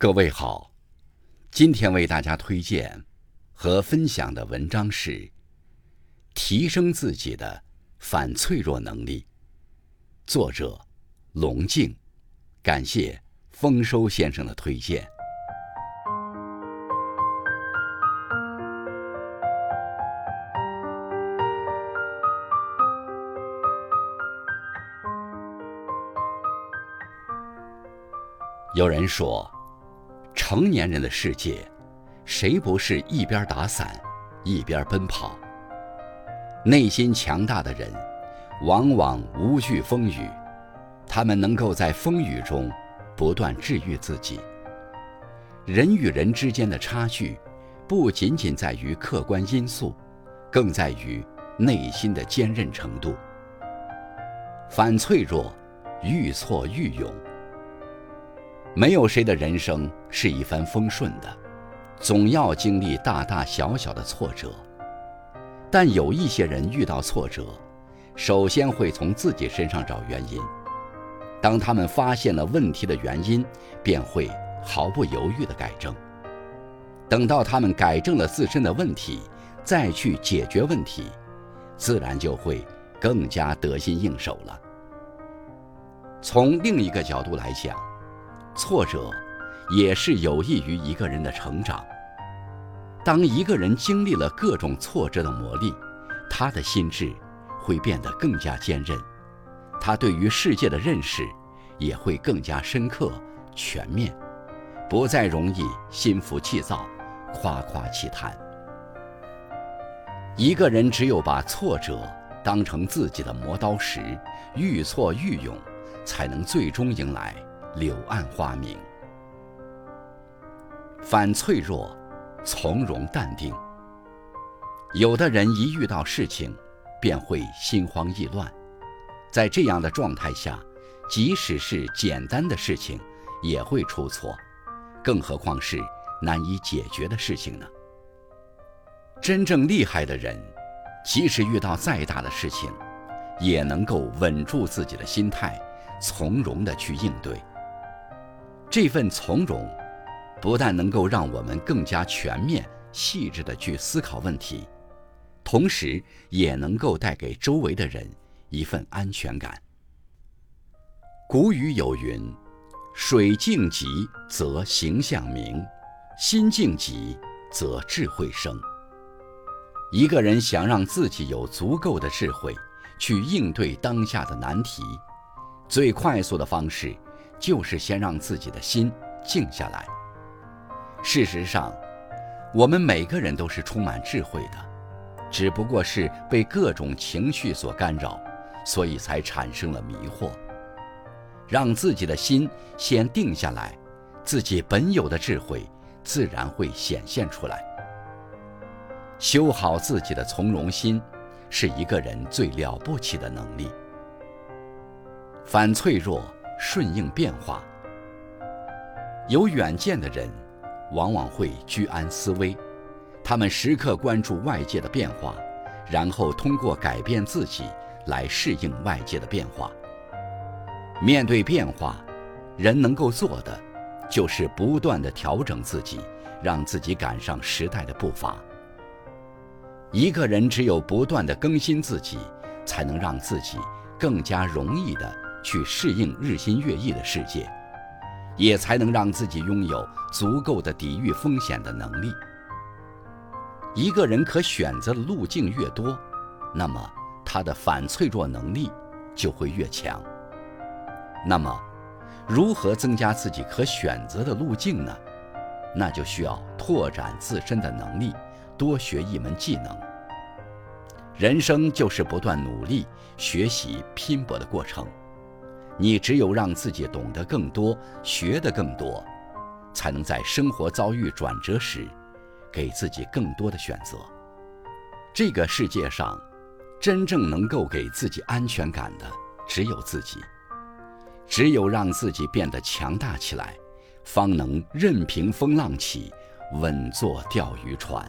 各位好，今天为大家推荐和分享的文章是《提升自己的反脆弱能力》，作者龙静，感谢丰收先生的推荐。有人说。成年人的世界，谁不是一边打伞，一边奔跑？内心强大的人，往往无惧风雨，他们能够在风雨中不断治愈自己。人与人之间的差距，不仅仅在于客观因素，更在于内心的坚韧程度。反脆弱，愈挫愈勇。没有谁的人生是一帆风顺的，总要经历大大小小的挫折。但有一些人遇到挫折，首先会从自己身上找原因。当他们发现了问题的原因，便会毫不犹豫地改正。等到他们改正了自身的问题，再去解决问题，自然就会更加得心应手了。从另一个角度来讲，挫折，也是有益于一个人的成长。当一个人经历了各种挫折的磨砺，他的心智会变得更加坚韧，他对于世界的认识也会更加深刻、全面，不再容易心浮气躁、夸夸其谈。一个人只有把挫折当成自己的磨刀石，愈挫愈勇，才能最终迎来。柳暗花明，反脆弱，从容淡定。有的人一遇到事情，便会心慌意乱，在这样的状态下，即使是简单的事情也会出错，更何况是难以解决的事情呢？真正厉害的人，即使遇到再大的事情，也能够稳住自己的心态，从容的去应对。这份从容，不但能够让我们更加全面、细致地去思考问题，同时也能够带给周围的人一份安全感。古语有云：“水静极则形象明，心静极则智慧生。”一个人想让自己有足够的智慧去应对当下的难题，最快速的方式。就是先让自己的心静下来。事实上，我们每个人都是充满智慧的，只不过是被各种情绪所干扰，所以才产生了迷惑。让自己的心先定下来，自己本有的智慧自然会显现出来。修好自己的从容心，是一个人最了不起的能力。反脆弱。顺应变化，有远见的人往往会居安思危，他们时刻关注外界的变化，然后通过改变自己来适应外界的变化。面对变化，人能够做的就是不断的调整自己，让自己赶上时代的步伐。一个人只有不断的更新自己，才能让自己更加容易的。去适应日新月异的世界，也才能让自己拥有足够的抵御风险的能力。一个人可选择的路径越多，那么他的反脆弱能力就会越强。那么，如何增加自己可选择的路径呢？那就需要拓展自身的能力，多学一门技能。人生就是不断努力、学习、拼搏的过程。你只有让自己懂得更多、学得更多，才能在生活遭遇转折时，给自己更多的选择。这个世界上，真正能够给自己安全感的只有自己。只有让自己变得强大起来，方能任凭风浪起，稳坐钓鱼船。